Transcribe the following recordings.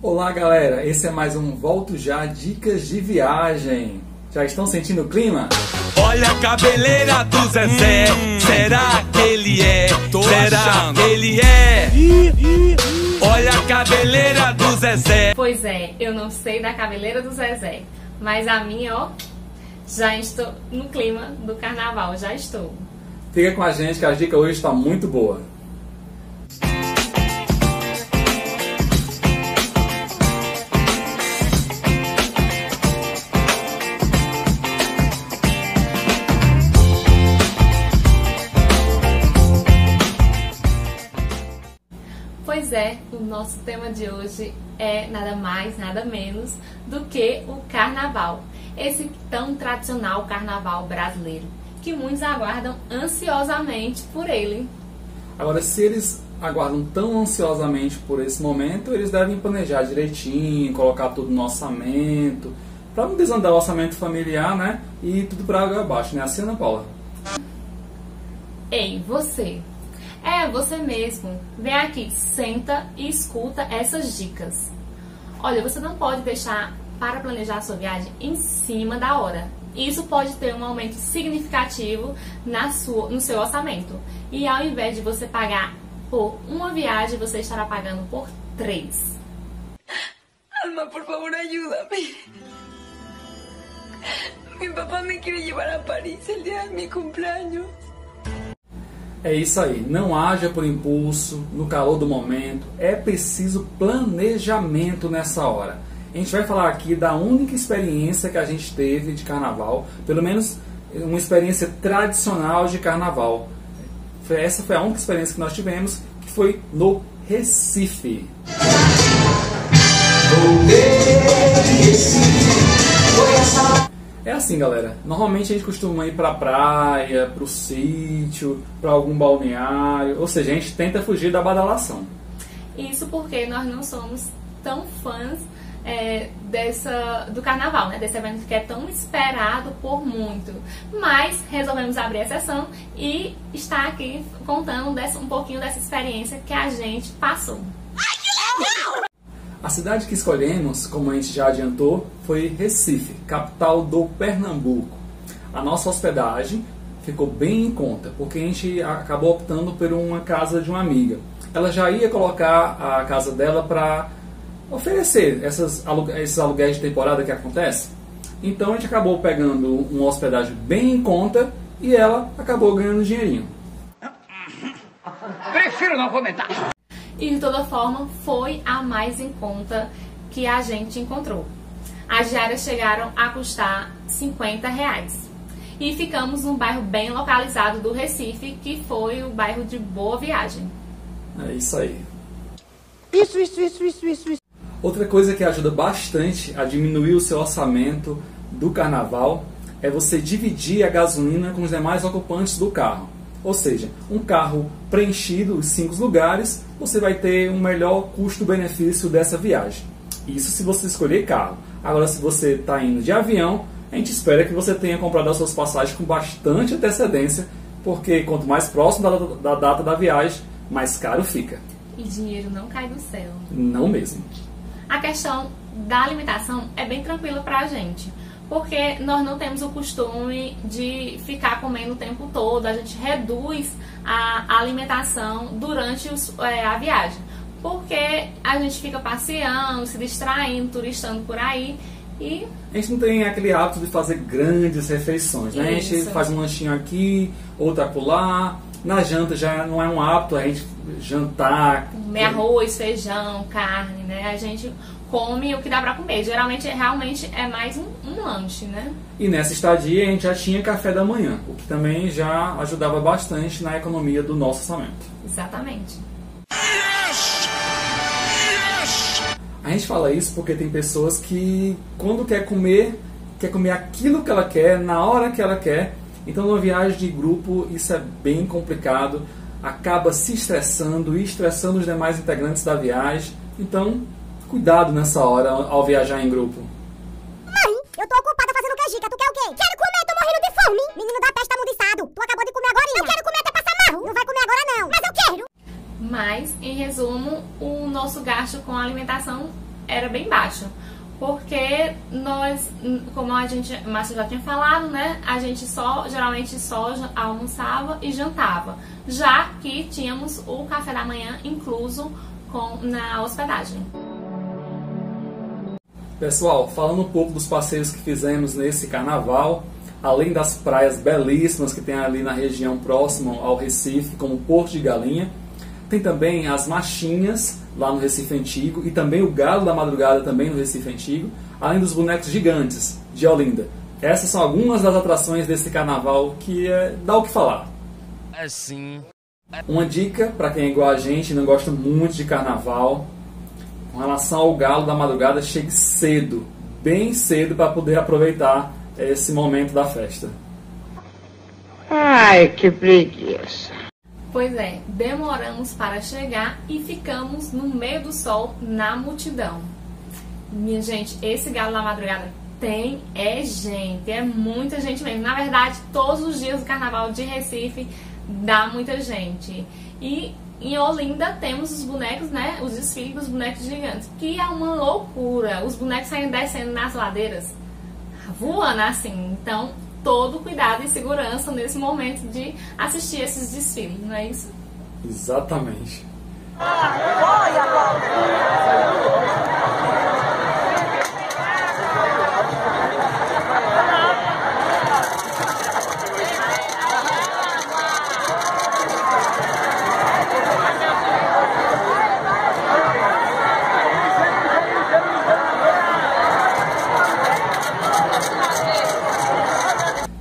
Olá galera, esse é mais um Volto Já Dicas de Viagem. Já estão sentindo o clima? Olha a cabeleira do Zezé, será que ele é? Tô será achando. que ele é? Olha a cabeleira do Zezé. Pois é, eu não sei da cabeleira do Zezé, mas a minha, ó, já estou no clima do carnaval, já estou. Fica com a gente que a dica hoje está muito boa. Nosso tema de hoje é nada mais, nada menos do que o carnaval. Esse tão tradicional carnaval brasileiro, que muitos aguardam ansiosamente por ele. Agora, se eles aguardam tão ansiosamente por esse momento, eles devem planejar direitinho, colocar tudo no orçamento, para não desandar o orçamento familiar, né? E tudo para água abaixo, né? Assim, Ana Paula? Ei, você, é, você mesmo. Vem aqui, senta e escuta essas dicas. Olha, você não pode deixar para planejar a sua viagem em cima da hora. Isso pode ter um aumento significativo na sua, no seu orçamento. E ao invés de você pagar por uma viagem, você estará pagando por três. Alma, por favor, ajuda-me. Mi papá me quiere llevar a París el día de mi cumpleaños. É isso aí, não haja por impulso, no calor do momento, é preciso planejamento nessa hora. A gente vai falar aqui da única experiência que a gente teve de carnaval, pelo menos uma experiência tradicional de carnaval. Essa foi a única experiência que nós tivemos, que foi no Recife. É assim, galera. Normalmente a gente costuma ir pra praia, pro sítio, pra algum balneário. Ou seja, a gente tenta fugir da badalação. Isso porque nós não somos tão fãs é, dessa, do carnaval, né? Desse evento que é tão esperado por muito. Mas resolvemos abrir exceção e estar aqui contando um pouquinho dessa experiência que a gente passou. A cidade que escolhemos, como a gente já adiantou, foi Recife, capital do Pernambuco. A nossa hospedagem ficou bem em conta, porque a gente acabou optando por uma casa de uma amiga. Ela já ia colocar a casa dela para oferecer essas, esses aluguéis de temporada que acontece. Então a gente acabou pegando uma hospedagem bem em conta e ela acabou ganhando dinheirinho. Prefiro não comentar e de toda forma foi a mais em conta que a gente encontrou. As diárias chegaram a custar 50 reais. E ficamos num bairro bem localizado do Recife, que foi o bairro de Boa Viagem. É isso aí. Isso, isso, isso, isso, isso. isso. Outra coisa que ajuda bastante a diminuir o seu orçamento do carnaval é você dividir a gasolina com os demais ocupantes do carro. Ou seja, um carro preenchido, os cinco lugares, você vai ter um melhor custo-benefício dessa viagem. Isso se você escolher carro. Agora, se você está indo de avião, a gente espera que você tenha comprado as suas passagens com bastante antecedência, porque quanto mais próximo da, da data da viagem, mais caro fica. E dinheiro não cai do céu. Não mesmo. A questão da alimentação é bem tranquila para a gente porque nós não temos o costume de ficar comendo o tempo todo, a gente reduz a alimentação durante os, é, a viagem, porque a gente fica passeando, se distraindo, turistando por aí e... A gente não tem aquele hábito de fazer grandes refeições, né? Isso. A gente faz um lanchinho aqui, outro acolá, na janta já não é um hábito a gente jantar. Comer arroz, feijão, carne, né? A gente come o que dá para comer. Geralmente, realmente é mais um, um, lanche, né? E nessa estadia a gente já tinha café da manhã, o que também já ajudava bastante na economia do nosso orçamento. Exatamente. Yes! Yes! A gente fala isso porque tem pessoas que, quando quer comer, quer comer aquilo que ela quer, na hora que ela quer. Então, numa viagem de grupo, isso é bem complicado. Acaba se estressando e estressando os demais integrantes da viagem. Então, Cuidado nessa hora ao viajar em grupo. Mãe, eu tô ocupada fazendo canjica. Tu quer o quê? Quero comer, tô morrendo de fome. Menino da peste amundiçado. Tu acabou de comer agora? Eu quero comer até passar mal. Não vai comer agora não. Mas eu quero. Mas, em resumo, o nosso gasto com a alimentação era bem baixo. Porque nós, como a gente, a Márcia já tinha falado, né? A gente só, geralmente só almoçava e jantava. Já que tínhamos o café da manhã incluso com, na hospedagem. Pessoal, falando um pouco dos passeios que fizemos nesse carnaval, além das praias belíssimas que tem ali na região próxima ao Recife, como Porto de Galinha, tem também as machinhas lá no Recife Antigo e também o Galo da Madrugada também no Recife Antigo, além dos bonecos gigantes de Olinda. Essas são algumas das atrações desse carnaval que é, dá o que falar. Assim. Uma dica para quem é igual a gente e não gosta muito de carnaval, com relação ao galo da madrugada, chegue cedo, bem cedo para poder aproveitar esse momento da festa. Ai, que preguiça. Pois é, demoramos para chegar e ficamos no meio do sol na multidão. Minha gente, esse galo da madrugada tem é gente, é muita gente mesmo. Na verdade, todos os dias do carnaval de Recife dá muita gente. E em Olinda temos os bonecos, né? Os desfiles dos bonecos gigantes, que é uma loucura. Os bonecos saem descendo nas ladeiras, voando assim. Então, todo cuidado e segurança nesse momento de assistir esses desfiles, não é isso? Exatamente.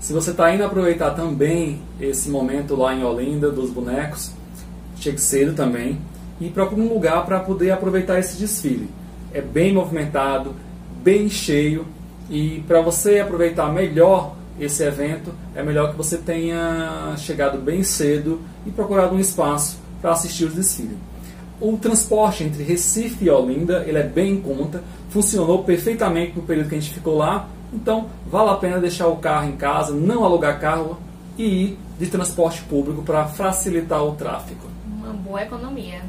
Se você está indo aproveitar também esse momento lá em Olinda dos bonecos, chegue cedo também e procure um lugar para poder aproveitar esse desfile. É bem movimentado, bem cheio e para você aproveitar melhor esse evento, é melhor que você tenha chegado bem cedo e procurado um espaço para assistir o desfile. O transporte entre Recife e Olinda ele é bem em conta, funcionou perfeitamente no período que a gente ficou lá, então vale a pena deixar o carro em casa, não alugar carro e ir de transporte público para facilitar o tráfego. Uma boa economia.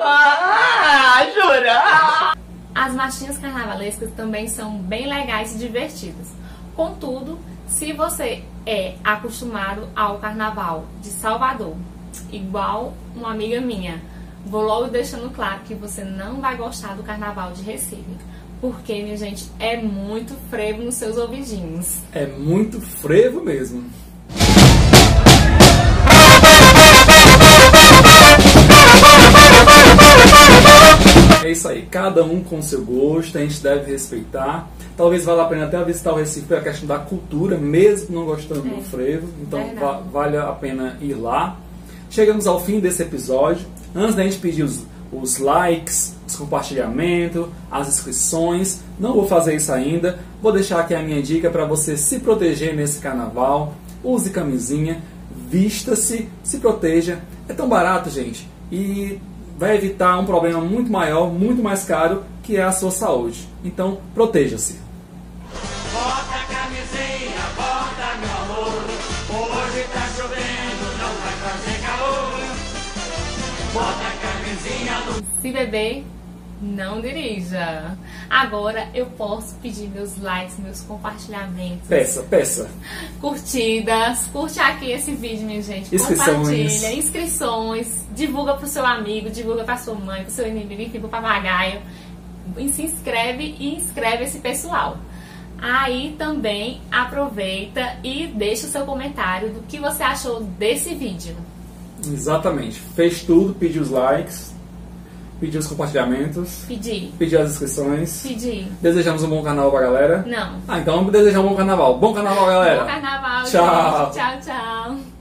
Ah, jura? As marchinhas carnavalescas também são bem legais e divertidas. Contudo, se você é acostumado ao carnaval de Salvador, igual uma amiga minha, vou logo deixando claro que você não vai gostar do carnaval de Recife. Porque, minha gente, é muito frevo nos seus ouvidinhos. É muito frevo mesmo. É isso aí, cada um com seu gosto, a gente deve respeitar. Talvez valha a pena até visitar o Recife pela questão da cultura, mesmo não gostando É, do frevo. Então va vale a pena ir lá. Chegamos ao fim desse episódio. Antes da gente pedir os, os likes, os compartilhamentos, as inscrições, não vou fazer isso ainda. Vou deixar aqui a minha dica para você se proteger nesse carnaval. Use camisinha, vista-se, se proteja. É tão barato, gente. E vai evitar um problema muito maior, muito mais caro, que é a sua saúde. Então, proteja-se. Se beber, não dirija. Agora eu posso pedir meus likes, meus compartilhamentos. Peça, peça. curtidas, curte aqui esse vídeo, minha gente. Inscrições. Compartilha, inscrições, divulga pro seu amigo, divulga pra sua mãe, pro seu inimigo, pro papagaio. E se inscreve e inscreve esse pessoal. Aí também aproveita e deixa o seu comentário do que você achou desse vídeo. Exatamente. Fez tudo, pediu os likes, pediu os compartilhamentos, Pedir, pediu as inscrições. pedir. Desejamos um bom carnaval pra galera. Não. Ah, então vamos desejar um bom carnaval. Bom carnaval, galera. Bom carnaval, Tchau. gente. Tchau, tchau.